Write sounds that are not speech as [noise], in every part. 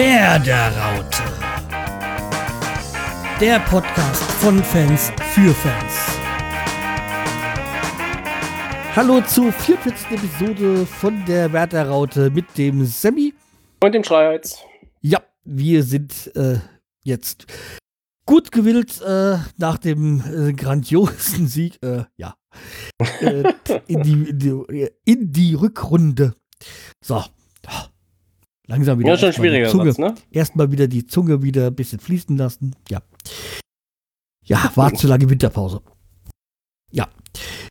Werderaute. Der Podcast von Fans für Fans. Hallo zur 44. Episode von der Werderaute mit dem Sammy. Und dem Schreihals. Ja, wir sind äh, jetzt gut gewillt äh, nach dem äh, grandiosen Sieg, äh, ja, äh, [laughs] in, die, in, die, in die Rückrunde. So, langsam wieder. Ja, schon schwieriger Zunge, Satz, ne? Erstmal wieder die Zunge wieder ein bisschen fließen lassen. Ja. Ja, war zu lange Winterpause. Ja.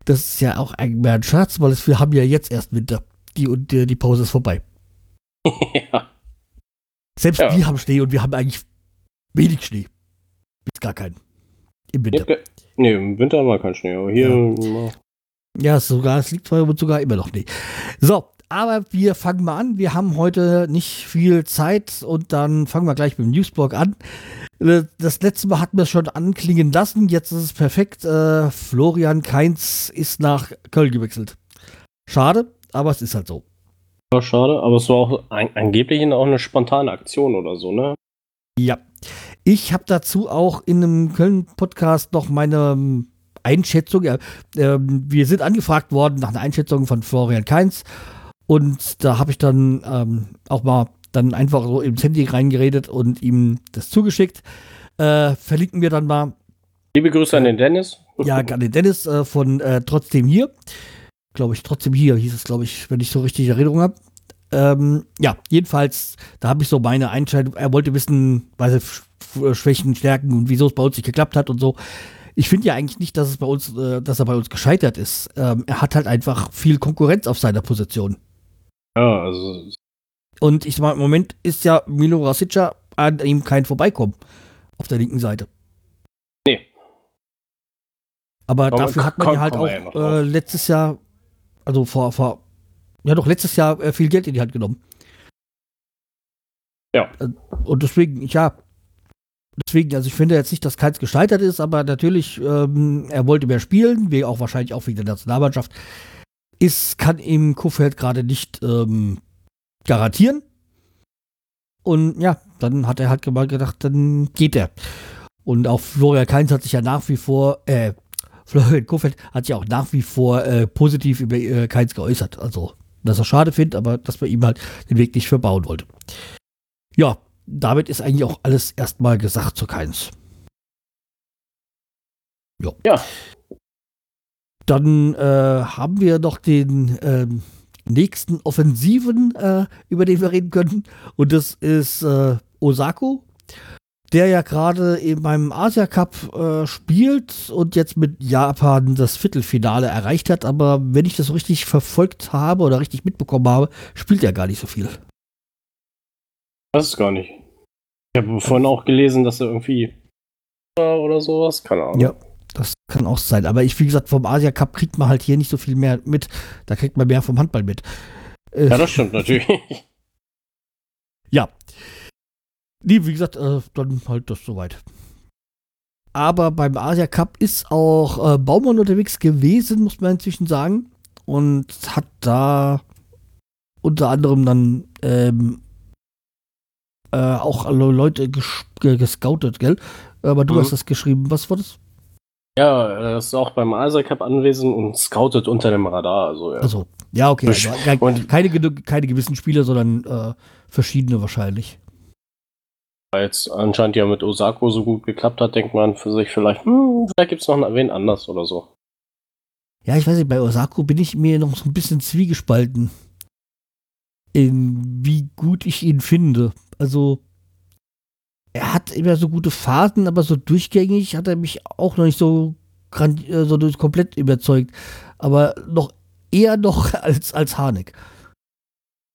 Das ist ja auch eigentlich ein Scherz, weil es, wir haben ja jetzt erst Winter. Die, und die, die Pause ist vorbei. [laughs] ja. Selbst Ja. wir haben Schnee und wir haben eigentlich wenig Schnee. Bis gar keinen. Im Winter. Ja, Nee, im Winter haben wir keinen Schnee, aber hier. Ja. Ja, sogar, es liegt sogar immer noch nicht. So, aber wir fangen mal an. Wir haben heute nicht viel Zeit und dann fangen wir gleich mit dem Newsblog an. Äh, Das letzte Mal hatten wir es schon anklingen lassen. Jetzt ist es perfekt. Äh, Florian Kainz ist nach Köln gewechselt. Schade, aber es ist halt so. War schade, aber es war auch ein, angeblich auch eine spontane Aktion oder so, ne? Ja. Ich habe dazu auch in einem Köln-Podcast noch meine ähm, Einschätzung. Ja, ähm, wir sind angefragt worden nach einer Einschätzung von Florian Kainz. Und da habe ich dann ähm, auch mal dann einfach so ins Handy reingeredet und ihm das zugeschickt. Äh, verlinken wir dann mal, Liebe Grüße an den Dennis. ja, [laughs] an den Dennis äh, von äh, Trotzdem hier. Glaube ich, trotzdem hier hieß es, glaube ich, wenn ich so richtig Erinnerung habe. Ähm, ja, jedenfalls, da habe ich so meine Einschätzung. Er wollte wissen, was er Sch- Schwächen, Stärken und wieso es bei uns nicht geklappt hat und so. Ich finde ja eigentlich nicht, dass es bei uns, äh, dass er bei uns gescheitert ist. Ähm, er hat halt einfach viel Konkurrenz auf seiner Position. Ja, also. Und ich sag mal, im Moment ist ja Milo Rasica an ihm kein Vorbeikommen auf der linken Seite. Nee. Aber Komm- dafür hat man komm- ja halt ja auch äh, letztes Jahr, also vor, vor, ja doch letztes Jahr äh, viel Geld in die Hand genommen. Ja. Äh, Und deswegen, ja, deswegen, also ich finde jetzt nicht, dass keins gescheitert ist, aber natürlich, ähm, er wollte mehr spielen, wie auch wahrscheinlich auch wegen der Nationalmannschaft. Ist, kann ihm Kuhfeld gerade nicht ähm, garantieren. Und ja, dann hat er halt mal gedacht, dann geht er. Und auch Florian Kainz hat sich ja nach wie vor, äh, Florian Kofeld hat sich auch nach wie vor äh, positiv über äh, Kainz geäußert. Also, dass er schade findet, aber dass man ihm halt den Weg nicht verbauen wollte. Ja, damit ist eigentlich auch alles erstmal gesagt zu Kainz. Ja. Ja. Dann äh, haben wir noch den ähm, nächsten Offensiven, äh, über den wir reden können. Und das ist äh, Osako, der ja gerade in meinem Asia Cup äh, spielt und jetzt mit Japan das Viertelfinale erreicht hat. Aber wenn ich das so richtig verfolgt habe oder richtig mitbekommen habe, spielt er gar nicht so viel. Das ist gar nicht. Ich habe vorhin auch gelesen, dass er irgendwie. Oder sowas, keine Ahnung. Ja. Das kann auch sein. Aber ich, wie gesagt, vom Asia Cup kriegt man halt hier nicht so viel mehr mit. Da kriegt man mehr vom Handball mit. Äh, Ja, das stimmt natürlich. [laughs] Ja. Nee, wie gesagt, äh, dann halt das soweit. Aber beim Asia Cup ist auch äh, Baumann unterwegs gewesen, muss man inzwischen sagen. Und hat da unter anderem dann ähm, äh, auch alle Leute ges ge- gescoutet, gell? Aber du Mhm. hast das geschrieben. Was war das? Ja, er ist auch beim Isaac Cup anwesend und scoutet unter dem Radar. Also, ja. Also, ja, okay. Also, keine, keine gewissen Spiele, sondern äh, verschiedene wahrscheinlich. Weil jetzt anscheinend ja mit Osako so gut geklappt hat, denkt man für sich vielleicht, hm, vielleicht gibt es noch wen anders oder so. Ja, ich weiß nicht, bei Osako bin ich mir noch so ein bisschen zwiegespalten. In wie gut ich ihn finde. Also, er hat immer so gute Phasen, aber so durchgängig hat er mich auch noch nicht so, grand, äh, so komplett überzeugt. Aber noch eher noch [laughs] als, als Harnik.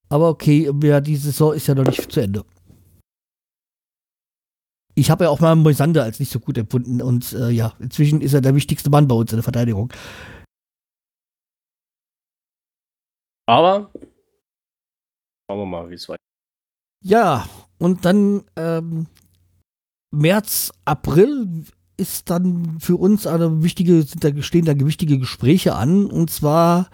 Aber okay, ja, die Saison ist ja noch nicht zu Ende. Ich habe ja auch mal Moisander als nicht so gut empfunden und äh, ja, inzwischen ist er der wichtigste Mann bei uns in der Verteidigung. Aber schauen wir mal, wie es weitergeht. Ja, und dann ähm, März, April ist dann für uns eine wichtige, sind da stehen da wichtige Gespräche an, und zwar,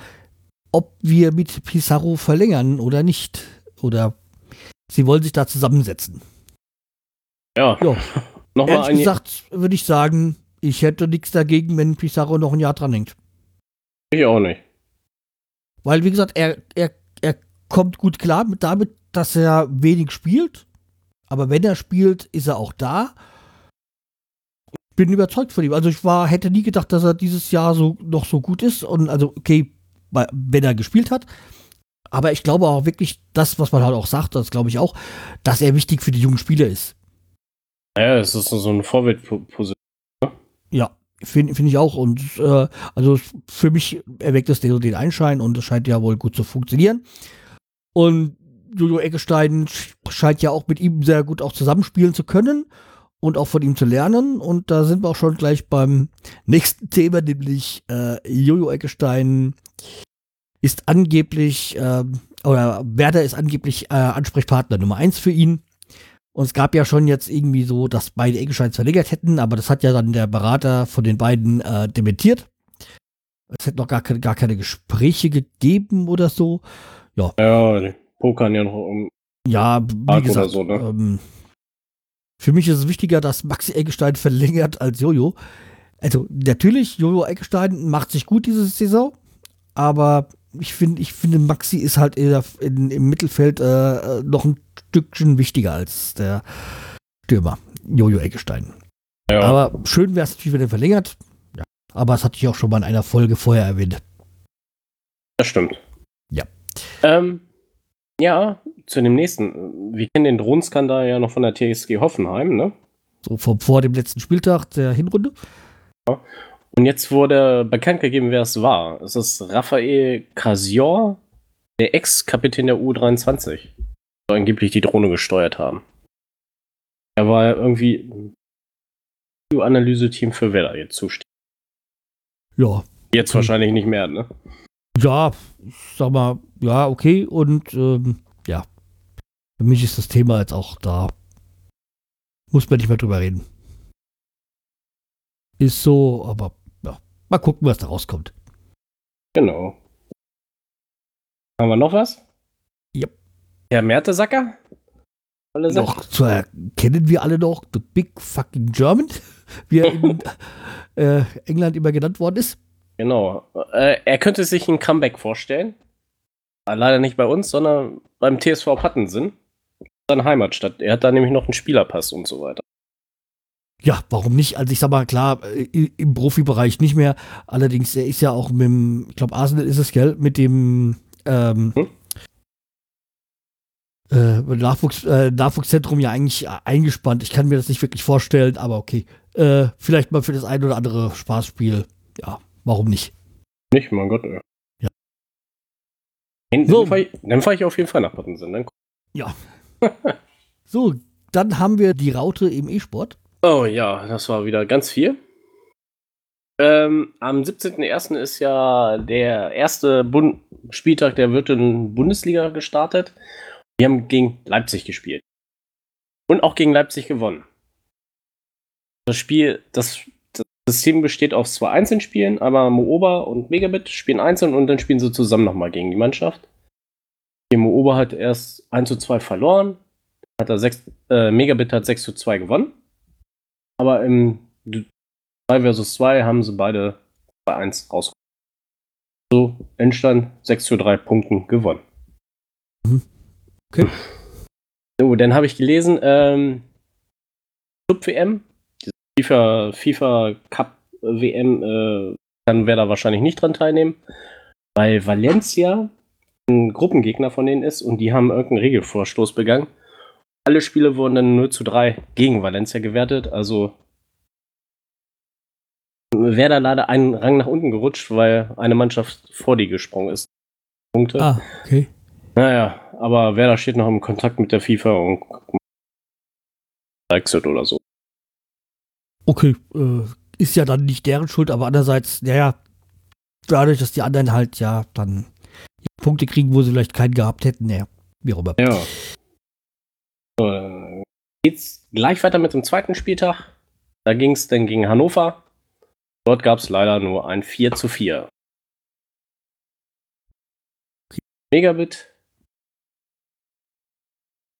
ob wir mit Pizarro verlängern oder nicht. Oder sie wollen sich da zusammensetzen. Ja. Ja. [laughs] Nochmal Ehrlich gesagt würde ich sagen, ich hätte nichts dagegen, wenn Pizarro noch ein Jahr dran hängt. Ich auch nicht. Weil, wie gesagt, er, er, er kommt gut klar mit damit, dass er wenig spielt. Aber wenn er spielt, ist er auch da. Ich bin überzeugt von ihm. Also ich war, hätte nie gedacht, dass er dieses Jahr so noch so gut ist. Und also, okay, wenn er gespielt hat. Aber ich glaube auch wirklich, das, was man halt auch sagt, das glaube ich auch, dass er wichtig für die jungen Spieler ist. Ja, es ist so eine Vorwärtsposition. Ja, finde find ich auch. Und äh, also für mich erweckt das den, den Einschein und es scheint ja wohl gut zu funktionieren. Und Jojo Eggestein sch- scheint ja auch mit ihm sehr gut auch zusammenspielen zu können und auch von ihm zu lernen. Und da sind wir auch schon gleich beim nächsten Thema, nämlich äh, Jojo Eggestein ist angeblich, ähm, oder Werder ist angeblich äh, Ansprechpartner Nummer eins für ihn. Und es gab ja schon jetzt irgendwie so, dass beide Eggesteins verlängert hätten, aber das hat ja dann der Berater von den beiden äh, dementiert. Es hätte noch gar keine, gar keine Gespräche gegeben oder so. Ja, die pokern ja noch um. Ja, wie gesagt, so, ne? ähm, für mich ist es wichtiger, dass Maxi Eggestein [laughs] verlängert als Jojo. Also natürlich, Jojo Eggestein macht sich gut diese Saison, aber ich finde, ich finde, Maxi ist halt eher in, im Mittelfeld äh, äh, noch ein Stückchen wichtiger als der Stürmer, Jojo Eggestein. Ja, Aber schön wäre es natürlich, wenn er verlängert. Ja. Aber das hatte ich auch schon mal in einer Folge vorher erwähnt. das stimmt. Ja. Ähm, ja, zu dem nächsten. Wir kennen den Drohnenskandal ja noch von der TSG Hoffenheim, ne? So vom, vor dem letzten Spieltag der Hinrunde. Und jetzt wurde bekannt gegeben, wer es war. Es ist Raphael Casior, der Ex-Kapitän der U23. Soll angeblich die Drohne gesteuert haben. Er war irgendwie Analyse-Team für Wetter jetzt zuständig. Ja, Jetzt wahrscheinlich nicht mehr, ne? Ja, ich sag mal, ja, okay. Und ähm, ja, für mich ist das Thema jetzt auch da. Muss man nicht mehr drüber reden. Ist so, aber ja, mal gucken, was da rauskommt. Genau. Haben wir noch was? Yep. Herr Mertesacker? Alle sagen? Noch zu erkennen wir alle noch The Big Fucking German, wie er in [laughs] äh, England immer genannt worden ist. Genau. Äh, er könnte sich ein Comeback vorstellen. Äh, Leider nicht bei uns, sondern beim TSV Pattensen. Seine Heimatstadt. Er hat da nämlich noch einen Spielerpass und so weiter. Ja, warum nicht? Also ich sag mal, klar, äh, im Profibereich nicht mehr. Allerdings, er ist ja auch mit dem, ich glaube, Arsenal ist es, gell, mit dem ähm, Hm? äh, Nachwuchs, äh, Nachwuchszentrum ja eigentlich eingespannt. Ich kann mir das nicht wirklich vorstellen, aber okay. Äh, vielleicht mal für das ein oder andere Spaßspiel. Ja, warum nicht? Nicht, mein Gott, ey. Ja. Dann, So. dann fahre ich, fahr ich auf jeden Fall nach Pattensen. Dann Ja. [laughs] so, dann haben wir die Raute im E-Sport. Oh ja, das war wieder ganz viel. Ähm, am 17.01. ist ja der erste Bund Spieltag der Wirten Bundesliga gestartet. Wir haben gegen Leipzig gespielt. Und auch gegen Leipzig gewonnen. Das Spiel, das, das System besteht aus zwei Einzelspielen, aber Mooba und Megabit spielen einzeln und dann spielen sie zusammen nochmal gegen die Mannschaft. Die Mooba hat erst 1 zu 2 verloren, hat er 6, äh, Megabit hat 6 zu 2 gewonnen. Aber im 2 versus 2 haben sie beide 2-1 rausgekommen. So, Endstand 6 zu 3 Punkten gewonnen. Mhm. Okay. So, dann habe ich gelesen, ähm, Club-WM, FIFA, FIFA Cup WM, äh, kann wer da wahrscheinlich nicht dran teilnehmen, weil Valencia ein Gruppengegner von denen ist und die haben irgendeinen Regelvorstoß begangen. Alle Spiele wurden dann 0 zu 3 gegen Valencia gewertet, also wäre da leider einen Rang nach unten gerutscht, weil eine Mannschaft vor die gesprungen ist. Punkte. Ah, okay. Naja, aber Werder steht noch im Kontakt mit der FIFA und Brexit oder so. Okay, äh, ist ja dann nicht deren Schuld, aber andererseits, naja, dadurch, dass die anderen halt ja dann Punkte kriegen, wo sie vielleicht keinen gehabt hätten, naja, wie auch immer. Ja. So, dann geht's gleich weiter mit dem zweiten Spieltag. Da ging es dann gegen Hannover. Dort gab es leider nur ein 4 zu 4. Megabit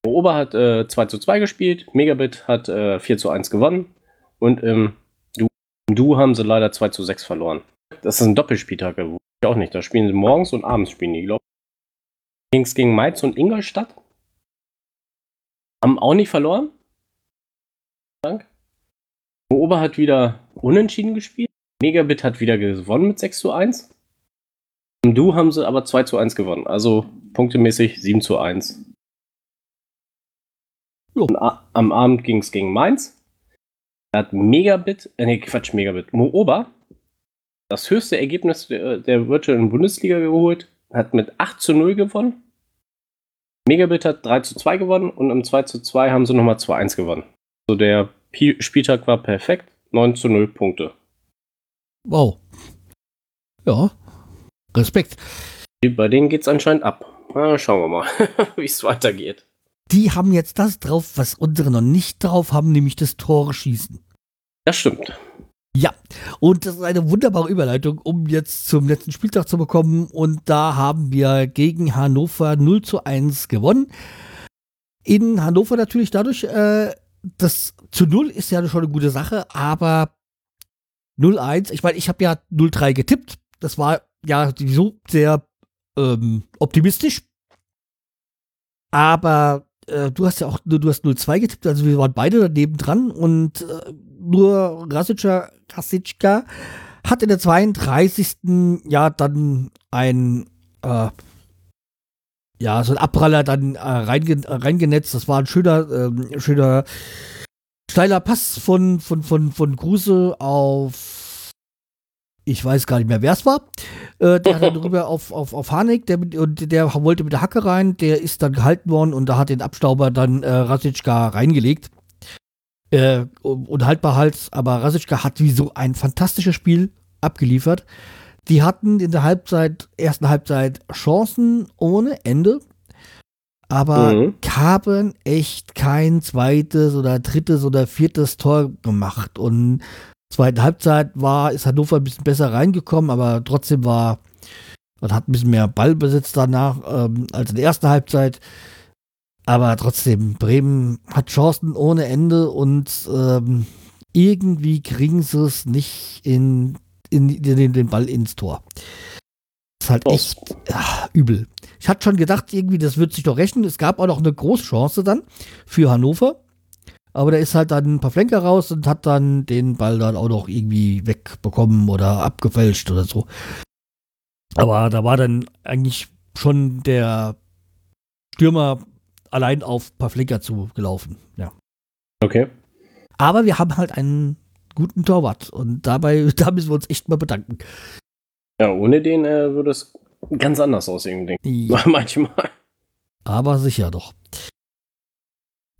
Ober hat äh, 2 zu 2 gespielt, Megabit hat äh, 4 zu 1 gewonnen und im Du, im du haben sie leider 2 zu 6 verloren. Das ist ein Doppelspieltag, ich auch nicht. Da spielen sie morgens und abends spielen die, glaube ich. Ging es gegen Mainz und Ingolstadt. Haben auch nicht verloren. Dank. Ober hat wieder unentschieden gespielt. Megabit hat wieder gewonnen mit 6 zu 1. Im Du haben sie aber 2 zu 1 gewonnen. Also punktemäßig 7 zu 1. Und am Abend ging es gegen Mainz. Hat Megabit, äh, nee, Quatsch, Megabit, Mooba das höchste Ergebnis der, der virtuellen Bundesliga geholt, hat mit 8 zu 0 gewonnen. Megabit hat 3 zu 2 gewonnen und im 2 zu 2 haben sie nochmal 2 1 gewonnen. Also der Spieltag war perfekt, 9 zu 0 Punkte. Wow. Ja, Respekt. Bei denen geht es anscheinend ab. Na, schauen wir mal, [laughs] wie es weitergeht die haben jetzt das drauf, was unsere noch nicht drauf haben, nämlich das Tore schießen. Das stimmt. Ja, und das ist eine wunderbare Überleitung, um jetzt zum letzten Spieltag zu bekommen. Und da haben wir gegen Hannover 0 zu 1 gewonnen. In Hannover natürlich dadurch, äh, das zu 0 ist ja schon eine gute Sache, aber 0-1, ich meine, ich habe ja 0-3 getippt. Das war ja sowieso sehr ähm, optimistisch. Aber äh, du hast ja auch, du hast 0-2 getippt, also wir waren beide daneben dran und äh, nur Rasica Kasicka hat in der 32. ja dann ein äh, ja, so ein Abpraller dann äh, reinge reingenetzt. Das war ein schöner, äh, schöner steiler Pass von, von, von, von Kruse auf ich weiß gar nicht mehr, wer es war. Äh, der hat [laughs] dann rüber auf, auf, auf Hanek, der, und der wollte mit der Hacke rein, der ist dann gehalten worden und da hat den Abstauber dann äh, Rasitschka reingelegt. Äh, unhaltbar halt, aber Rasitschka hat wie so ein fantastisches Spiel abgeliefert. Die hatten in der Halbzeit, ersten Halbzeit Chancen ohne Ende, aber mhm. haben echt kein zweites oder drittes oder viertes Tor gemacht. Und zweiten Halbzeit war, ist Hannover ein bisschen besser reingekommen, aber trotzdem war, man hat ein bisschen mehr Ballbesitz danach ähm, als in der ersten Halbzeit. Aber trotzdem, Bremen hat Chancen ohne Ende und ähm, irgendwie kriegen sie es nicht in, in, in, den Ball ins Tor. Das ist halt oh. echt ja, übel. Ich hatte schon gedacht, irgendwie, das wird sich doch rechnen. Es gab auch noch eine Großchance dann für Hannover. Aber der ist halt dann ein paar Flenker raus und hat dann den Ball dann auch noch irgendwie wegbekommen oder abgefälscht oder so. Aber da war dann eigentlich schon der Stürmer allein auf ein paar Flenker zugelaufen. Ja. Okay. Aber wir haben halt einen guten Torwart und dabei, [laughs] da müssen wir uns echt mal bedanken. Ja, ohne den äh, würde es ganz anders aussehen, denke ich. Ja. [laughs] Manchmal. Aber sicher doch.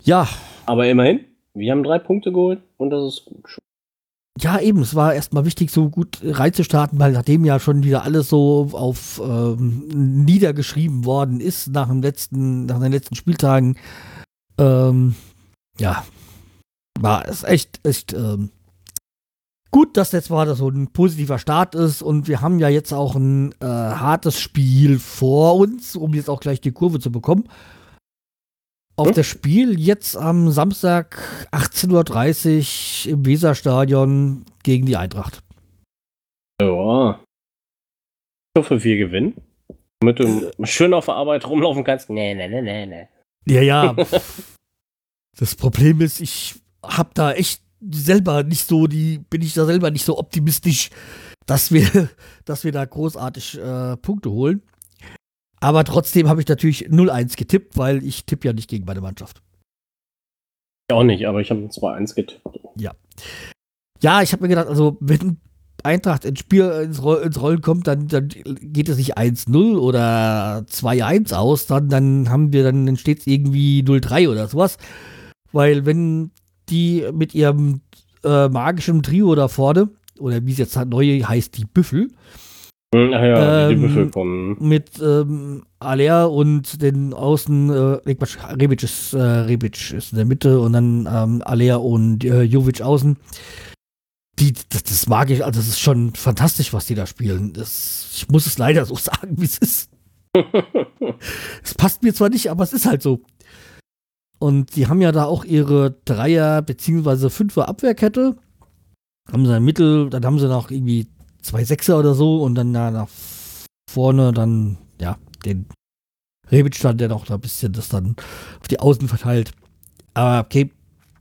Ja, aber immerhin, wir haben drei Punkte geholt und das ist gut. Ja, eben, es war erstmal wichtig, so gut reinzustarten, weil nachdem ja schon wieder alles so auf ähm, niedergeschrieben worden ist nach dem letzten, nach den letzten Spieltagen, ähm, ja, war es echt, echt ähm, gut, dass jetzt mal so ein positiver Start ist und wir haben ja jetzt auch ein äh, hartes Spiel vor uns, um jetzt auch gleich die Kurve zu bekommen auf hm? das Spiel jetzt am Samstag 18.30 Uhr im Weserstadion gegen die Eintracht. Ja. Ich hoffe, wir gewinnen. Damit du schön auf der Arbeit rumlaufen kannst. Nee, nee, nee, nee, nee. Ja, ja. [laughs] das Problem ist, ich hab da echt selber nicht so die, bin ich da selber nicht so optimistisch, dass wir, [laughs] dass wir da großartig äh, Punkte holen. Aber trotzdem habe ich natürlich 0-1 getippt, weil ich tippe ja nicht gegen meine Mannschaft. Ich auch nicht, aber ich habe 2-1 getippt. Ja. Ja, ich habe mir gedacht, also wenn Eintracht ins Spiel ins, ins Rollen kommt, dann, dann geht es nicht 1-0 oder 2-1 aus, dann, dann haben wir, dann steht es irgendwie 0-3 oder sowas. Weil wenn die mit ihrem äh, magischen Trio da vorne, oder wie es jetzt neu heißt, die Büffel, ach ja, ähm, die Büffel kommen. Mit ähm, Alea und den Außen, äh, Quatsch, Rebic ist, äh, Rebic ist in der Mitte und dann ähm, Alea und äh, Jovic außen. Die, das, das mag ich, also das ist schon fantastisch, was die da spielen. Das, ich muss es leider so [laughs] sagen, wie es ist. [laughs] es passt mir zwar nicht, aber es ist halt so. Und die haben ja da auch ihre Dreier- bzw. Fünfer Abwehrkette. Haben sie ein Mittel, dann haben sie noch irgendwie zwei Sechser oder so und dann da nach vorne dann, ja, den Rebic stand, der noch da ein bisschen das dann auf die Außen verteilt. Aber okay,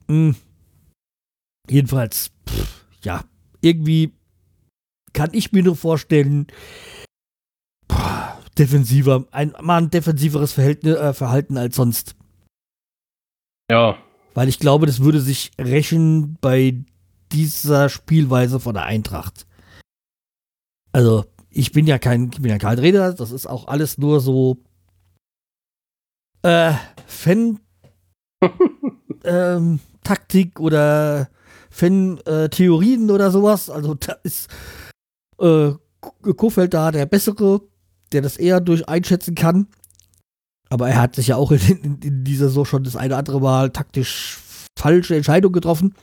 mh. Hm. jedenfalls, pff, ja, irgendwie kann ich mir nur vorstellen, boah, defensiver, ein, mal ein defensiveres Verhältnis, äh, Verhalten als sonst. Ja. Weil ich glaube, das würde sich rächen bei dieser Spielweise von der Eintracht. Also, ich bin ja kein, ich bin ja kein Reder, das ist auch alles nur so äh, Fan [laughs] ähm, Taktik oder Fan-Theorien äh, oder sowas. Also da ist äh, Kofeld da der Bessere, der das eher durch einschätzen kann. Aber er hat sich ja auch in, in, in dieser so schon das eine oder andere Mal taktisch falsche Entscheidung getroffen.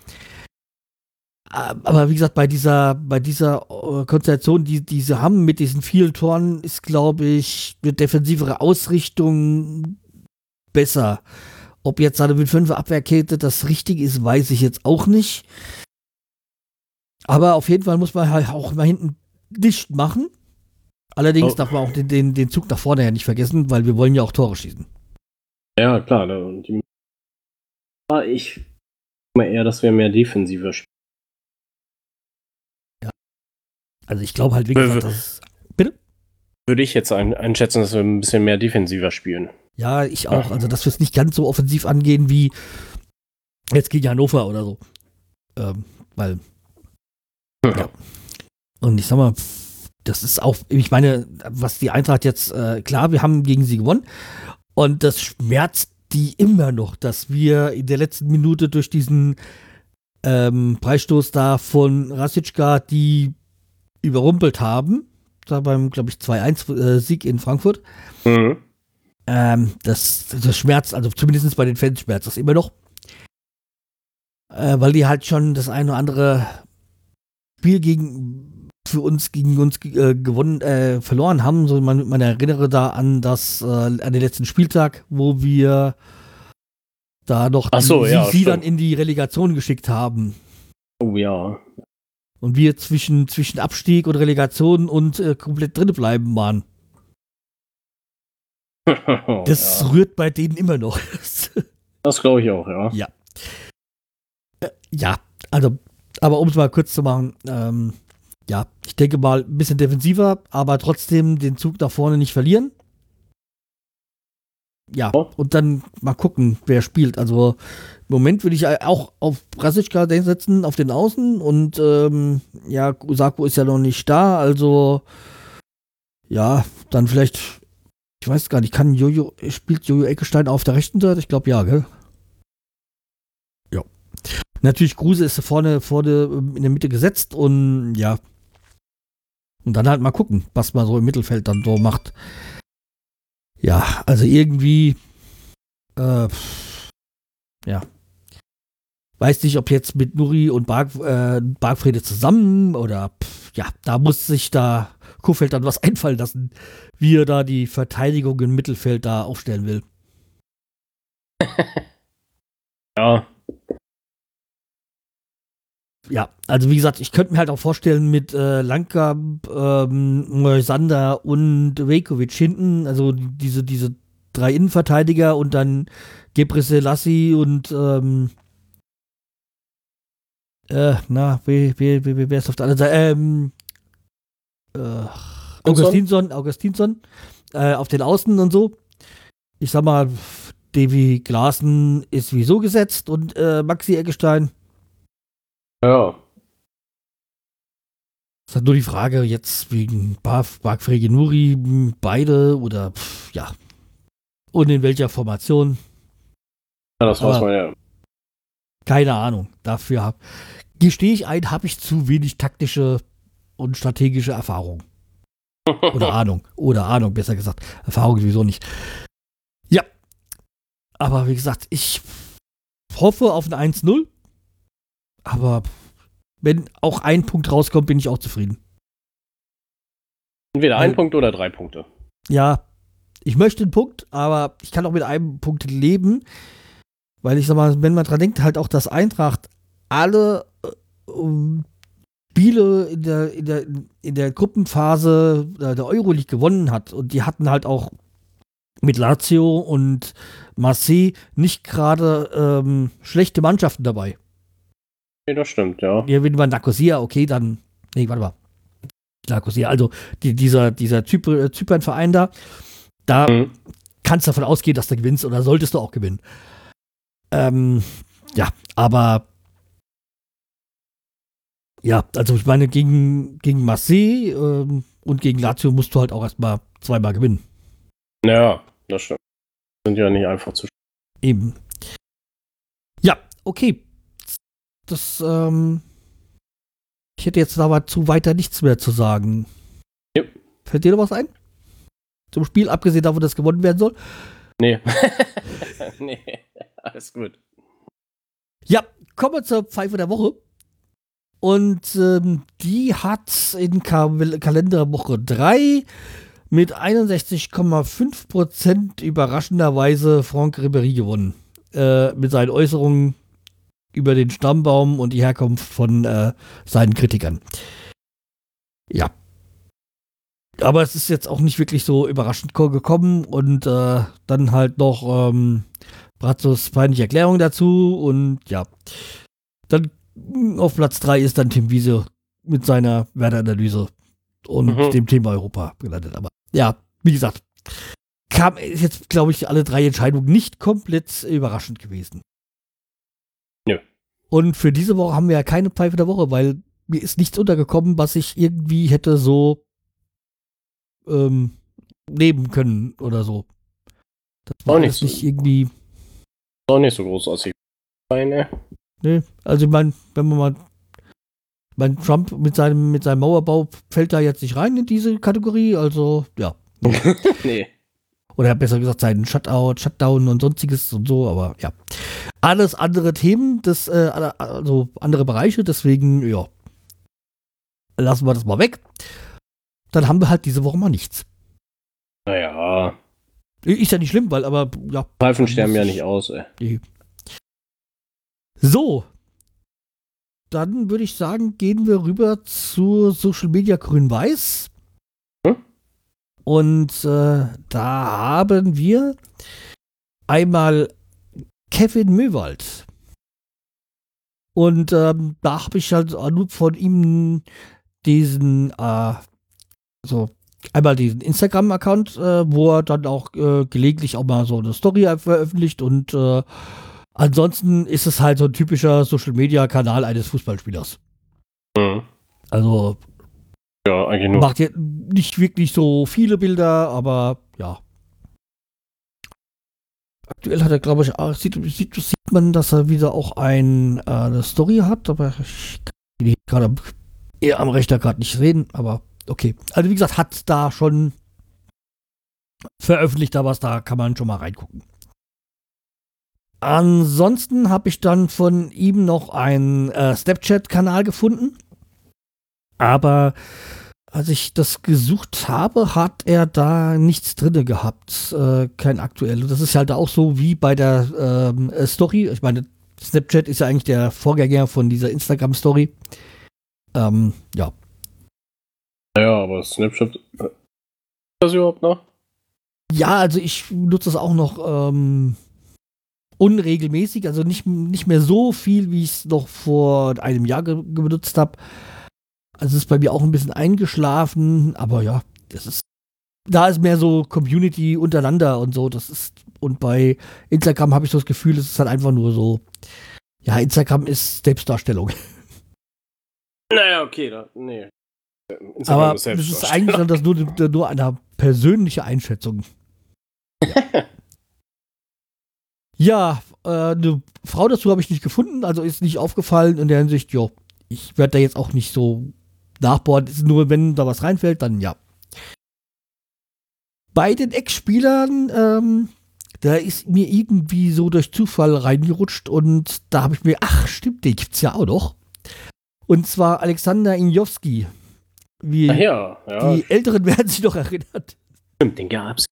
Ähm, aber wie gesagt, bei dieser, bei dieser äh, Konstellation, die, die sie haben mit diesen vielen Toren, ist, glaube ich, eine defensivere Ausrichtung besser. Ob jetzt seine mit 5 Abwehrkette das Richtige ist, weiß ich jetzt auch nicht. Aber auf jeden Fall muss man halt auch mal hinten dicht machen. Allerdings oh. darf man auch den, den, den Zug nach vorne ja nicht vergessen, weil wir wollen ja auch Tore schießen. Ja, klar. Die, ich mal eher, dass wir mehr defensiver spielen. Ja. Also ich glaube halt, wie gesagt, dass. Bitte? Würde ich jetzt ein, einschätzen, dass wir ein bisschen mehr defensiver spielen. Ja, ich auch. Also, dass wir es nicht ganz so offensiv angehen wie jetzt gegen Hannover oder so. Ähm, weil. Ja. Und ich sag mal, das ist auch, ich meine, was die Eintracht jetzt, äh, klar, wir haben gegen sie gewonnen. Und das schmerzt die immer noch, dass wir in der letzten Minute durch diesen ähm, Preisstoß da von Rasitschka die überrumpelt haben. Da beim, glaube ich, 2-1-Sieg äh, in Frankfurt. Mhm. Ähm, das, das schmerzt, also zumindest bei den Fans schmerzt das immer noch. Äh, weil die halt schon das eine oder andere Spiel gegen für uns gegen uns äh, gewonnen äh, verloren haben. So man, man erinnere da an das äh, an den letzten Spieltag, wo wir da noch so, die, ja, sie dann in die Relegation geschickt haben. Oh ja. Und wir zwischen, zwischen Abstieg und Relegation und äh, komplett drin bleiben waren. [laughs] Das ja. rührt bei denen immer noch. [laughs] das glaube ich auch, ja. Ja. Äh, ja, also, aber um es mal kurz zu machen, ähm, ja, ich denke mal ein bisschen defensiver, aber trotzdem den Zug nach vorne nicht verlieren. Ja, und dann mal gucken, wer spielt. Also im Moment würde ich auch auf Brasischka setzen, auf den Außen und ähm, ja, Osako ist ja noch nicht da, also ja, dann vielleicht ich weiß gar nicht, kann Jojo, spielt Jojo Eckestein auf der rechten Seite? Ich glaube ja, gell? Ja. Natürlich, Kruse ist vorne, vorne in der Mitte gesetzt und ja. Und dann halt mal gucken, was man so im Mittelfeld dann so macht. Ja, also irgendwie, äh, ja. Weiß nicht, ob jetzt mit Nuri und Barg, äh, Bargfrede zusammen oder, pff, ja, da muss sich da Kuhfeld dann was [laughs] einfallen lassen, wie er da die Verteidigung im Mittelfeld da aufstellen will. [laughs] ja. Ja, also wie gesagt, ich könnte mir halt auch vorstellen mit äh, Langkamp, ähm, Moisander und Vekovic hinten, also diese, diese drei Innenverteidiger und dann Gebre Selassie und ähm, äh, na, wer, wer, wer, wer ist auf der anderen Seite? Ähm, äh, Augustinsson, Augustinsson äh, auf den Außen und so. Ich sag mal, Davy Glasen ist wieso gesetzt und äh, Maxi Eggestein. Ja. Es ist nur die Frage jetzt wegen Bark Nuri, beide oder pff, ja. Und in welcher Formation. Ja, das weiß man ja. Keine Ahnung. Dafür gestehe ich ein, habe ich zu wenig taktische und strategische Erfahrung. Oder [laughs] Ahnung. Oder Ahnung, besser gesagt. Erfahrung sowieso nicht. Ja. Aber wie gesagt, ich hoffe auf ein 1-0. Aber wenn auch ein Punkt rauskommt, bin ich auch zufrieden. Entweder ein Weil, Punkt oder drei Punkte. Ja, ich möchte einen Punkt, aber ich kann auch mit einem Punkt leben. Weil ich sag mal, wenn man dran denkt, halt auch, dass Eintracht alle äh, Spiele in der, in der, in der Gruppenphase der Euroleague gewonnen hat und die hatten halt auch mit Lazio und Marseille nicht gerade ähm, schlechte Mannschaften dabei. Nee, das stimmt, ja. Ja, wenn man Nicosia, okay, dann. Nee, warte mal. Nicosia, also die, dieser, dieser Zypern, Zypern-Verein da, da mhm. kannst du davon ausgehen, dass du gewinnst oder solltest du auch gewinnen. Ähm, ja, aber ja, also ich meine, gegen, gegen Marseille ähm, und gegen Lazio musst du halt auch erstmal zweimal gewinnen. Ja, das stimmt. Sind ja nicht einfach zu Eben. Ja, okay. Das, ähm, ich hätte jetzt dazu weiter nichts mehr zu sagen. Ja. Fällt dir noch was ein? Zum Spiel, abgesehen davon, dass gewonnen werden soll? Nee. [laughs] nee, alles gut. Ja, kommen wir zur Pfeife der Woche. Und ähm, die hat in Ka Kalenderwoche 3 mit 61,5% überraschenderweise Franck Ribéry gewonnen. Äh, mit seinen Äußerungen über den Stammbaum und die Herkunft von äh, seinen Kritikern. Ja. Aber es ist jetzt auch nicht wirklich so überraschend gekommen und äh, dann halt noch ähm, Brazos peinliche Erklärung dazu und ja. Dann auf Platz 3 ist dann Tim Wiese mit seiner Werteanalyse und mhm. dem Thema Europa gelandet. Aber ja, wie gesagt, kam jetzt, glaube ich, alle drei Entscheidungen nicht komplett überraschend gewesen. Und für diese Woche haben wir ja keine Pfeife der Woche, weil mir ist nichts untergekommen, was ich irgendwie hätte so ähm, nehmen können oder so. Das war auch nicht, nicht irgendwie. Auch nicht so groß aus. Eine. Nee, also ich meine, wenn man mal. Mein Trump mit seinem, mit seinem Mauerbau fällt da jetzt nicht rein in diese Kategorie, also ja. [laughs] nee. Oder besser gesagt, seinen Shutout, Shutdown und sonstiges und so, aber ja. Alles andere Themen, das, äh, also andere Bereiche, deswegen, ja. Lassen wir das mal weg. Dann haben wir halt diese Woche mal nichts. Naja. Ist ja nicht schlimm, weil, aber ja. Pfeifen sterben ja nicht aus, ey. So. Dann würde ich sagen, gehen wir rüber zu Social Media Grün-Weiß. Hm? Und äh, da haben wir einmal Kevin Möwald. Und ähm, da habe ich halt nur von ihm diesen, äh, so einmal diesen Instagram-Account, äh, wo er dann auch äh, gelegentlich auch mal so eine Story veröffentlicht und äh, Ansonsten ist es halt so ein typischer Social-Media-Kanal eines Fußballspielers. Mhm. Also ja, eigentlich nur. macht jetzt nicht wirklich so viele Bilder, aber ja. Aktuell hat er, glaube ich, auch, sieht, sieht, sieht, man, dass er wieder auch ein, äh, eine Story hat, aber ich kann gerade eher am Rechner gerade nicht sehen, aber okay. Also wie gesagt, hat da schon veröffentlicht da was, da kann man schon mal reingucken. Ansonsten habe ich dann von ihm noch einen äh, Snapchat-Kanal gefunden. Aber als ich das gesucht habe, hat er da nichts drin gehabt. Äh, kein aktuelles. Das ist halt auch so wie bei der ähm, äh, Story. Ich meine, Snapchat ist ja eigentlich der Vorgänger von dieser Instagram-Story. Ähm, ja. Ja, aber Snapchat. Ist das überhaupt noch? Ja, also ich nutze das auch noch. Ähm, unregelmäßig, also nicht, nicht mehr so viel, wie ich es noch vor einem Jahr ge benutzt habe. Also ist bei mir auch ein bisschen eingeschlafen, aber ja, das ist, da ist mehr so Community untereinander und so. Das ist, und bei Instagram habe ich so das Gefühl, es ist halt einfach nur so, ja, Instagram ist Selbstdarstellung. [laughs] Naja, okay, da, nee. Instagram aber es ist eigentlich das nur, nur eine persönliche Einschätzung. Ja. [laughs] Ja, äh, eine Frau dazu habe ich nicht gefunden, also ist nicht aufgefallen in der Hinsicht, jo, ich werde da jetzt auch nicht so nachbohren, ist nur wenn da was reinfällt, dann ja. Bei den Ex-Spielern, ähm, da ist mir irgendwie so durch Zufall reingerutscht und da habe ich mir, ach stimmt, den gibt's ja auch noch. Und zwar Alexander Injowski. Wie ja, ja. Die Älteren [laughs] werden sich noch erinnert. Stimmt, den gab's.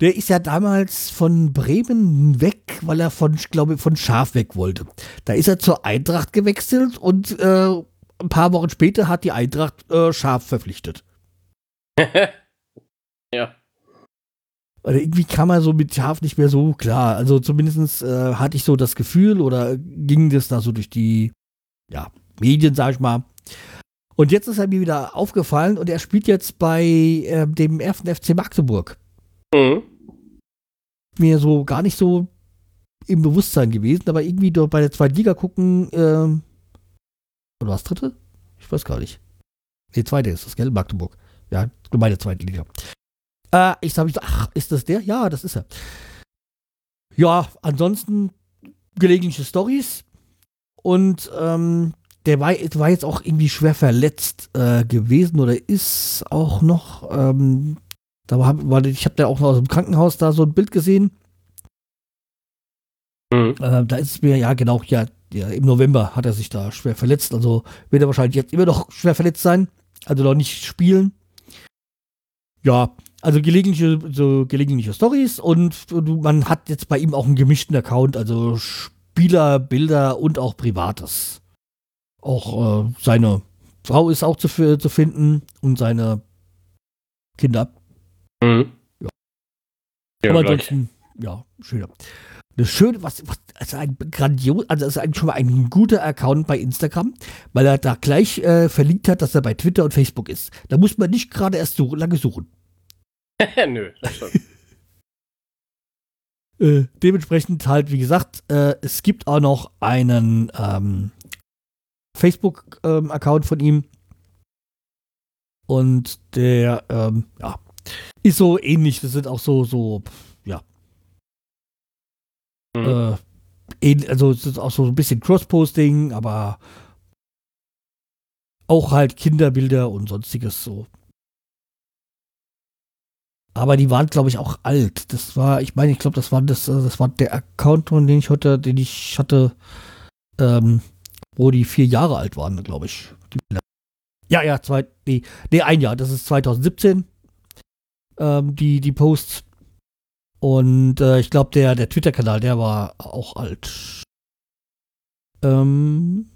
Der ist ja damals von Bremen weg, weil er von, ich glaube, von Schaf weg wollte. Da ist er zur Eintracht gewechselt und äh, ein paar Wochen später hat die Eintracht äh, Schaf verpflichtet. [laughs] ja. Oder irgendwie kam er so mit Schaf nicht mehr so klar. Also zumindest äh, hatte ich so das Gefühl oder ging das da so durch die ja, Medien, sag ich mal. Und jetzt ist er mir wieder aufgefallen und er spielt jetzt bei äh, dem 1. FC Magdeburg. Mhm. Mir so gar nicht so im Bewusstsein gewesen, aber irgendwie bei der zweiten Liga gucken, äh, oder was dritte? Ich weiß gar nicht. Nee, zweite ist das, gell? Magdeburg. Ja, meine zweite Liga. Äh, ich so, ach, ist das der? Ja, das ist er. Ja, ansonsten gelegentliche Stories. Und ähm, der war, war, jetzt auch irgendwie schwer verletzt äh, gewesen oder ist auch noch. Ähm, da war, war, ich habe da auch noch aus dem Krankenhaus da so ein Bild gesehen. Mhm. Äh, da ist es mir, ja, genau, ja, ja, im November hat er sich da schwer verletzt. Also wird er wahrscheinlich jetzt immer noch schwer verletzt sein. Also noch nicht spielen. Ja, also gelegentliche, so gelegentliche Stories und, man hat jetzt bei ihm auch einen gemischten Account, also Spieler, Bilder und auch Privates. Auch äh, seine Frau ist auch zu, zu finden und seine Kinder. Mhm. Ja. ja. Aber ansonsten, ja, schöner. Das Schöne, was, was also ein grandios, also ist eigentlich schon mal ein guter Account bei Instagram, weil er da gleich äh, verlinkt hat, dass er bei Twitter und Facebook ist. Da muss man nicht gerade erst so lange suchen. [laughs] Nö, das schon. [laughs] äh, dementsprechend halt, wie gesagt, äh, es gibt auch noch einen ähm, Facebook-Account ähm, von ihm. Und der, ähm, ja, ist so ähnlich. Das sind auch so, so. Mhm. Äh, also es ist auch so ein bisschen Cross-Posting, aber auch halt Kinderbilder und sonstiges so. Aber die waren, glaube ich, auch alt. Das war, ich meine, ich glaube, das war das, das war der Account, den ich hatte, den ich hatte, ähm, wo die vier Jahre alt waren, glaube ich. Ja, ja, zwei, nee, nee, ein Jahr. Das ist 2017. Ähm, die, die Posts. Und äh, ich glaube, der, der Twitter-Kanal, der war auch alt. Ähm,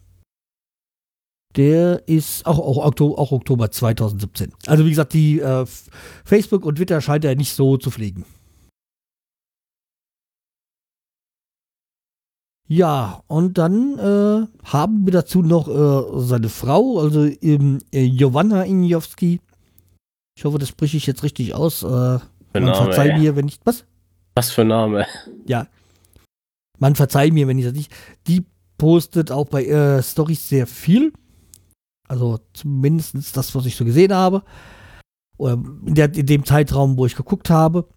der ist auch, auch, Oktober, auch Oktober 2017. Also wie gesagt, die äh, Facebook und Twitter scheint er nicht so zu pflegen. Ja, und dann äh, haben wir dazu noch äh, seine Frau, also ähm, Jowanna Injowski. Ich hoffe, das spreche ich jetzt richtig aus. Äh, man Name, verzeiht mir, wenn ich. Was? Was für Name? Ja. Man verzeiht mir, wenn ich das nicht. Die postet auch bei äh, Stories sehr viel. Also zumindest das, was ich so gesehen habe. Oder in, der, in dem Zeitraum, wo ich geguckt habe.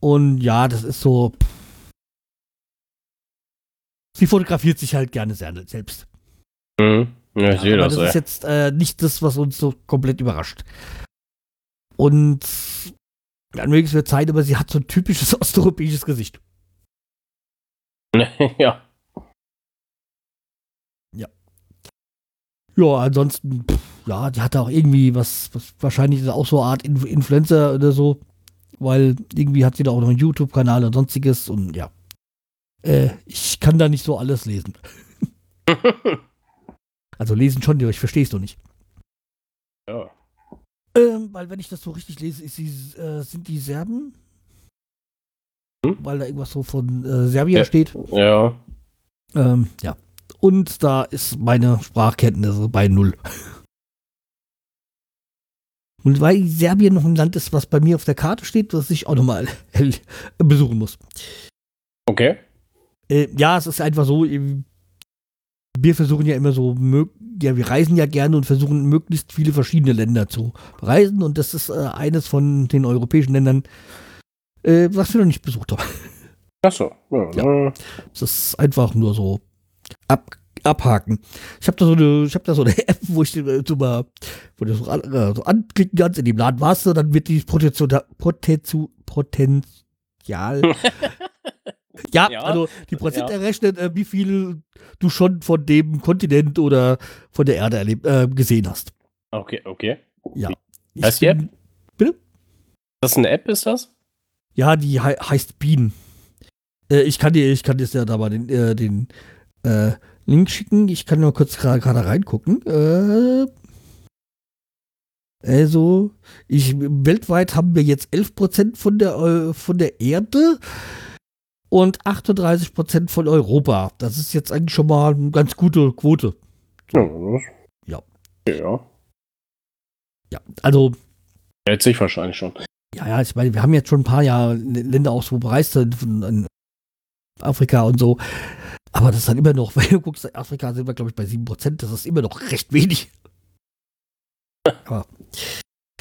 Und ja, das ist so. Sie fotografiert sich halt gerne sehr selbst. Mhm. Ja, ich ja, aber das, das ist jetzt äh, nicht das, was uns so komplett überrascht. Und dann mögen es mir Zeit, aber sie hat so ein typisches [laughs] osteuropäisches Gesicht. [laughs] ja. Ja, ansonsten, pff, ja, die hatte auch irgendwie was, was wahrscheinlich ist auch so eine Art Influencer oder so, weil irgendwie hat sie da auch noch einen YouTube-Kanal und sonstiges und ja. Äh, ich kann da nicht so alles lesen. [laughs] also lesen schon, aber ich verstehe es doch nicht. Ja. Ähm, weil wenn ich das so richtig lese, sie, äh, sind die Serben? Hm? Weil da irgendwas so von äh, Serbien ja. steht. Ja. Ähm, ja und da ist meine Sprachkenntnisse bei null. [laughs] Und weil Serbien noch ein Land ist, was bei mir auf der Karte steht, was ich auch nochmal [laughs] besuchen muss. Okay. Äh, ja, es ist einfach so, wir versuchen ja immer so, ja, wir reisen ja gerne und versuchen möglichst viele verschiedene Länder zu reisen und das ist äh, eines von den europäischen Ländern, äh, was wir noch nicht besucht haben. Achso. Ja, ja. Das ist einfach nur so ab, abhaken. Ich habe da so eine, ich habe da so eine [laughs] App, wo ich den so mal, wo du so, äh, so anklicken kannst, in dem Laden warst du, dann wird die Potenzial, Potenzial [laughs] ja, ja, also die Prozent ja. errechnet, äh, wie viel du schon von dem Kontinent oder von der Erde erlebt, äh, gesehen hast. Okay, okay. Ja. Heißt die App? Bitte? Das ist eine App, ist das? Ja, die hei heißt Bean. Äh, ich kann dir, ich kann dir ja da mal den, äh, den äh, Link schicken. Ich kann nur kurz gerade reingucken. Äh, also, ich, weltweit haben wir jetzt 11% von der, von der Erde und 38% von Europa. Das ist jetzt eigentlich schon mal eine ganz gute Quote. Ja. Ja. Ja. Ja, also, Hält sich wahrscheinlich schon. ja, ja, ich meine, wir haben jetzt schon ein paar Jahre Länder auch so bereist, von in Afrika und so. Aber das ist dann immer noch, [laughs] wenn du guckst, Afrika sind wir, glaube ich, bei 7%, das ist immer noch recht wenig. [laughs] Aber,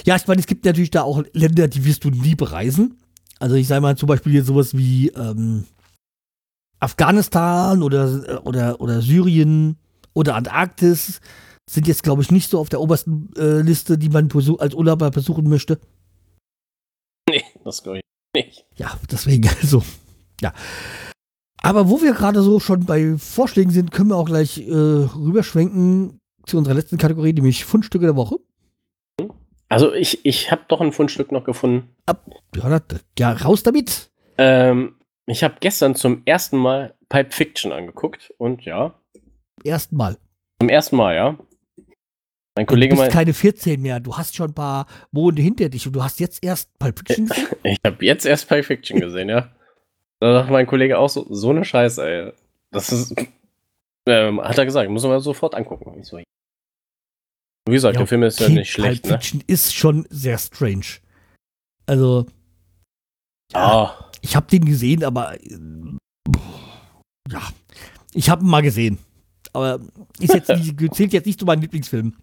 ja, ich meine, es gibt natürlich da auch Länder, die wirst du nie bereisen. Also ich sage mal zum Beispiel hier sowas wie ähm, Afghanistan oder, oder, oder Syrien oder Antarktis sind jetzt, glaube ich, nicht so auf der obersten äh, Liste, die man als Urlauber besuchen möchte. Nee, das glaube ich nicht. Ja, deswegen, [laughs] also, ja. Aber wo wir gerade so schon bei Vorschlägen sind, können wir auch gleich äh, rüberschwenken zu unserer letzten Kategorie, nämlich Fundstücke der Woche. Also ich, ich habe doch ein Fundstück noch gefunden. Ja, das, ja raus damit. Ähm, ich habe gestern zum ersten Mal Pipe Fiction angeguckt und ja, Ersten Mal. zum ersten Mal, ja. Mein Du Kollege bist meint, keine 14 mehr. Du hast schon ein paar Monate hinter dich und du hast jetzt erst Pulp Fiction gesehen? [laughs] ich habe jetzt erst Pipe Fiction gesehen, ja. Da sagt mein Kollege auch so, so eine Scheiße, ey. Das ist, ähm, hat er gesagt, muss man sofort angucken. Ich so, wie gesagt, Ja, der Film ist ja okay, nicht schlecht, Pulp ne? Fiction ist schon sehr strange. Also, Ah, ich habe den gesehen, aber ja, ich habe ihn mal gesehen. Aber ist jetzt [laughs] nicht, zählt jetzt nicht zu meinem Lieblingsfilm.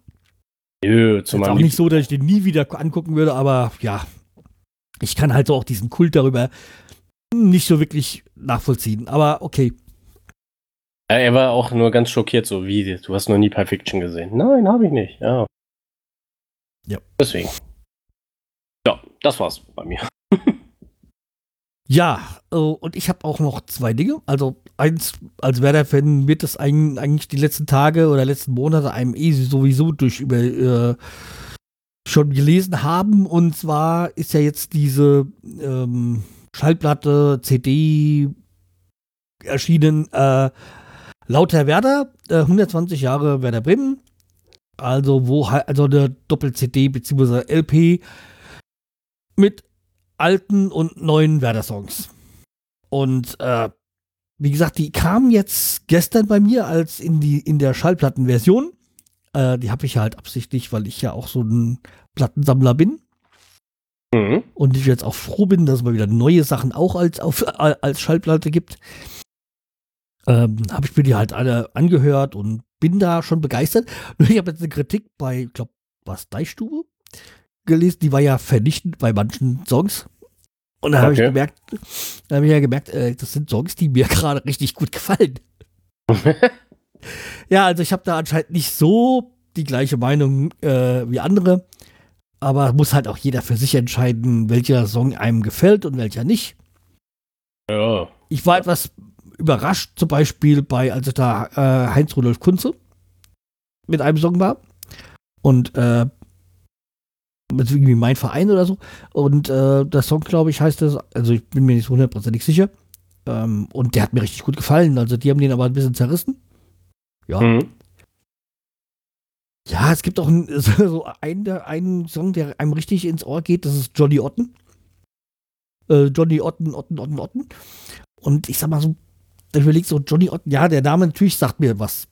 nö, zu meinem auch nicht so, dass ich den nie wieder angucken würde, aber ja, ich kann halt so auch diesen Kult darüber nicht so wirklich nachvollziehen. Aber okay. Ja, er war auch nur ganz schockiert, so wie, du hast noch nie Pulp Fiction gesehen. Nein, habe ich nicht, ja. Ja. Deswegen. Ja, das war's bei mir. Ja, äh, und ich habe auch noch zwei Dinge. Also eins, als Werder-Fan wird ein- eigentlich die letzten Tage oder letzten Monate einem eh sowieso durch über äh, schon gelesen haben. Und zwar ist ja jetzt diese ähm, Schallplatte, CD erschienen, äh, Lauter Werder, äh, 120 Jahre Werder Bremen. Also wo also eine Doppel-CD bzw. LP mit alten und neuen Werder-Songs. Und äh, wie gesagt, die kamen jetzt gestern bei mir als in die in der Schallplattenversion. Äh, die habe ich halt absichtlich, weil ich ja auch so ein Plattensammler bin Mhm. und ich jetzt auch froh bin, dass es mal wieder neue Sachen auch als auf, äh, als Schallplatte gibt. Ähm, habe ich mir die halt alle angehört und bin da schon begeistert. [laughs] Nur ich habe jetzt eine Kritik bei, ich glaube, was Deichstube gelesen, die war ja vernichtend bei manchen Songs. Und da habe ich Okay. gemerkt, da habe ich ja gemerkt, äh, das sind Songs, die mir [laughs] gerade richtig gut gefallen. [laughs] Ja, also ich habe da anscheinend nicht so die gleiche Meinung äh, wie andere. Aber muss halt auch jeder für sich entscheiden, welcher Song einem gefällt und welcher nicht. ja. Ich war etwas überrascht, zum Beispiel bei, als ich da äh, Heinz-Rudolf Kunze mit einem Song war. Und äh, mit irgendwie mein Verein oder so. Und äh, der Song, glaube ich, heißt das, also ich bin mir nicht so hundertprozentig sicher. Ähm, und der hat mir richtig gut gefallen. Also die haben den aber ein bisschen zerrissen. Ja. Mhm. Ja, es gibt auch einen, [laughs] so einen, der- einen Song, der einem richtig ins Ohr geht, das ist Johnny Otten. Äh, Johnny Otten, Otten, Otten, Otten. Und ich sag mal so, ich überlege so, Johnny Otten, ja, der Name natürlich sagt mir was.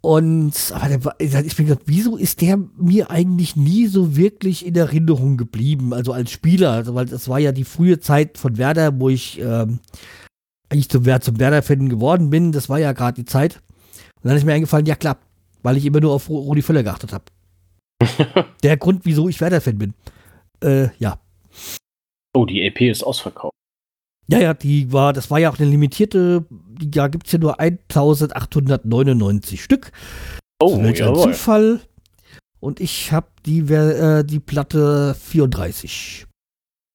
Und, aber der, ich mir gedacht, wieso ist der mir eigentlich nie so wirklich in Erinnerung geblieben? Also als Spieler, also, weil das war ja die frühe Zeit von Werder, wo ich ähm, eigentlich zum, zum Werder-Fan geworden bin. Das war ja gerade die Zeit. Und dann ist mir eingefallen, ja klar, weil ich immer nur auf Ru- Rudi Völler geachtet habe. [laughs] Der Grund, wieso ich Werder-Fan bin. Äh, ja. Oh, die EP ist ausverkauft. Ja, ja, die war, das war ja auch eine limitierte, die, da gibt es ja nur 1899 Stück. Oh, Welch ein. Zufall. Und ich habe die, äh, die Platte 34.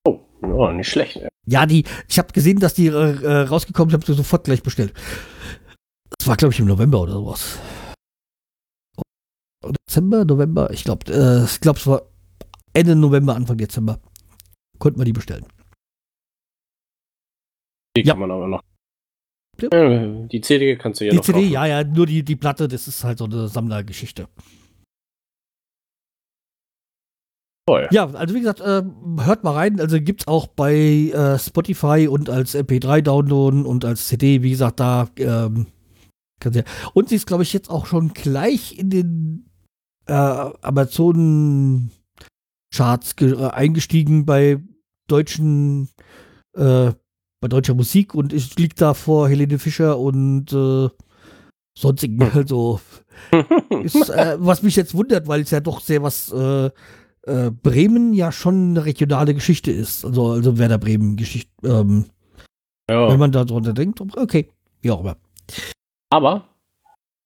Oh, ja, nicht schlecht. ey. Ja, die, ich habe gesehen, dass die äh, äh, rausgekommen sind, habe sie sofort gleich bestellt. Das war, glaube ich, im November oder sowas. Dezember, November, ich glaube, äh, ich glaube, es war Ende November, Anfang Dezember. Konnten wir die bestellen. Die Ja. kann man aber noch. Die CD kannst du ja die noch CD, kaufen. ja, ja, nur die, die Platte, das ist halt so eine Sammlergeschichte. Toll. Ja, also wie gesagt, äh, hört mal rein. Also gibt's auch bei äh, Spotify und als MP3 downloaden und als CD, wie gesagt, da ähm, ja. Und sie ist, glaube ich, jetzt auch schon gleich in den äh, Amazon Charts ge- äh, eingestiegen bei deutschen äh, bei deutscher Musik und es liegt da vor Helene Fischer und äh, sonstigen also [laughs] ist, äh, was mich jetzt wundert, weil es ja doch sehr was äh, äh, Bremen ja schon eine regionale Geschichte ist. Also, also Werder Bremen Geschichte. Ähm, ja. Wenn man da drunter denkt, okay, wie auch immer. Aber,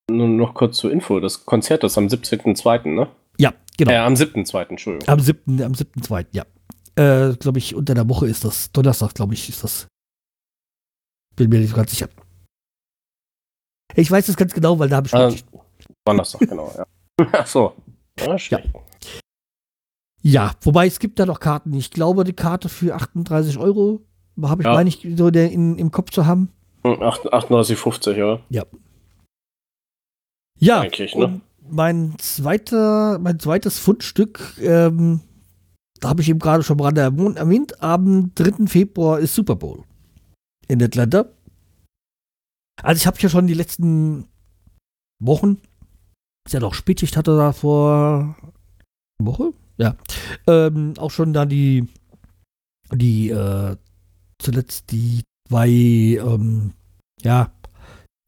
nur noch kurz zur Info: Das Konzert ist am 17.02., ne? Ja, genau. Äh, am 7.2., Entschuldigung. Am 7. am 7.2., ja. Äh, glaube ich, unter der Woche ist das. Donnerstag, glaube ich, ist das. Bin mir nicht ganz sicher. Ich weiß es ganz genau, weil da habe ich Äh, wirklich- Donnerstag, genau, ja. [laughs] Ach so. Ja. Ja, wobei es gibt da noch Karten. Ich glaube, die Karte für 38 Euro habe ich Ja. meine ich so der in, im Kopf zu haben. Hm, acht- 38,50, ja. Ja, Eigentlich, ne? mein zweiter, mein zweites Fundstück, ähm, da habe ich eben gerade schon gerade erwähnt, erwähnt, am 3. Februar ist Super Bowl in Atlanta. Also ich habe ja schon die letzten Wochen, ist ja doch Spätschicht hatte da vor Woche, ja, ähm, auch schon da die, die, äh, zuletzt die zwei, ähm, ja,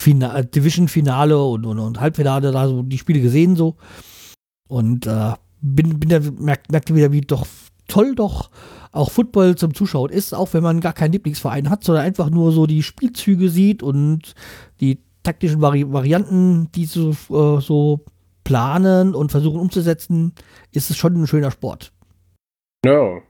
Fina Division-Finale und, und, und Halbfinale, da so die Spiele gesehen so. Und äh, bin, bin da, merk, merkte wieder, wie doch toll doch auch Football zum Zuschauen ist, auch wenn man gar keinen Lieblingsverein hat, sondern einfach nur so die Spielzüge sieht und die taktischen Vari Varianten, die so, äh, so planen und versuchen umzusetzen, ist es schon ein schöner Sport. Ja.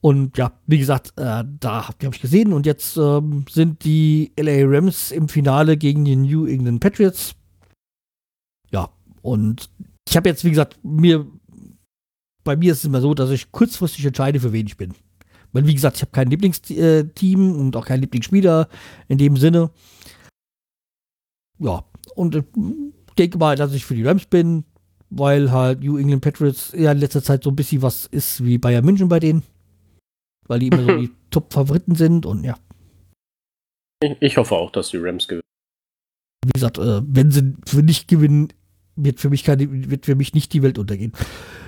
Und ja, wie gesagt, äh, da habe ich gesehen und jetzt ähm, sind die LA Rams im Finale gegen die New England Patriots. Ja, und ich habe jetzt, wie gesagt, mir bei mir ist es immer so, dass ich kurzfristig entscheide, für wen ich bin. Weil, wie gesagt, ich habe kein Lieblingsteam und auch keinen Lieblingsspieler in dem Sinne. Ja, und ich denke mal, dass ich für die Rams bin, weil halt New England Patriots ja in letzter Zeit so ein bisschen was ist wie Bayern München bei denen weil die immer so [laughs] die Top-Favoriten sind und ja, Ich, ich hoffe auch, dass die Rams gewinnen. wie gesagt, äh, wenn sie für nicht gewinnen, wird für mich keine, wird für mich nicht die Welt untergehen.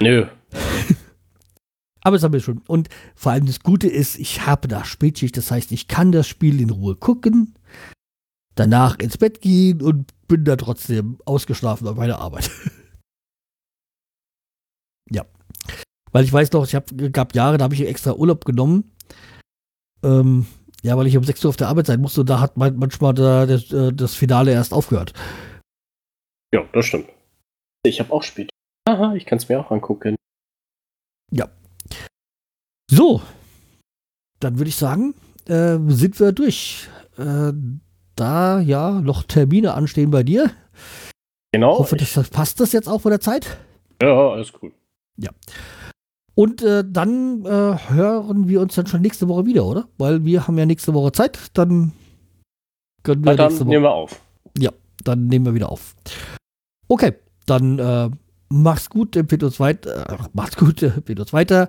Nö. [laughs] Aber das haben wir schon. Und vor allem das Gute ist, ich habe da Spätschicht, das heißt, ich kann das Spiel in Ruhe gucken, danach ins Bett gehen und bin da trotzdem ausgeschlafen bei meiner Arbeit. [laughs] ja. Weil ich weiß noch, ich hab, gab Jahre, da habe ich extra Urlaub genommen. Ähm, ja, weil ich um 6 Uhr auf der Arbeit sein musste und da hat man manchmal da, das, äh, das Finale erst aufgehört. Ja, das stimmt. Ich habe auch spät. Aha, ich kann es mir auch angucken. So, dann würde ich sagen, äh, sind wir durch. Äh, da ja noch Termine anstehen bei dir. Genau. hoffe, das, das passt das jetzt auch von der Zeit. ja, alles gut. Und äh, dann äh, hören wir uns dann schon nächste Woche wieder, oder? Weil wir haben ja nächste Woche Zeit. Dann können wir Na, dann nächste Woche. nehmen wir auf. dann nehmen wir wieder auf. Okay, dann äh, mach's gut, empfehlt uns weiter. Äh, macht's gut, empfehlt uns weiter.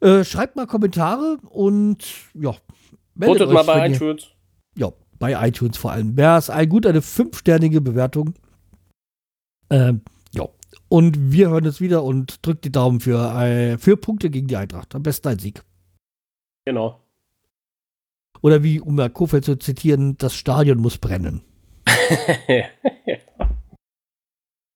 Äh, schreibt mal Kommentare und ja, meldet Votet euch, mal bei wenn ihr- iTunes. Ja, bei iTunes vor allem. Wäre es ein gut, eine fünfsternige Bewertung. Ähm, ja. Und wir hören uns wieder und drückt die Daumen für, äh, für Punkte gegen die Eintracht. Am besten ein Sieg. Genau. Oder wie, um Herr Kofeld zu zitieren, das Stadion muss brennen. [laughs]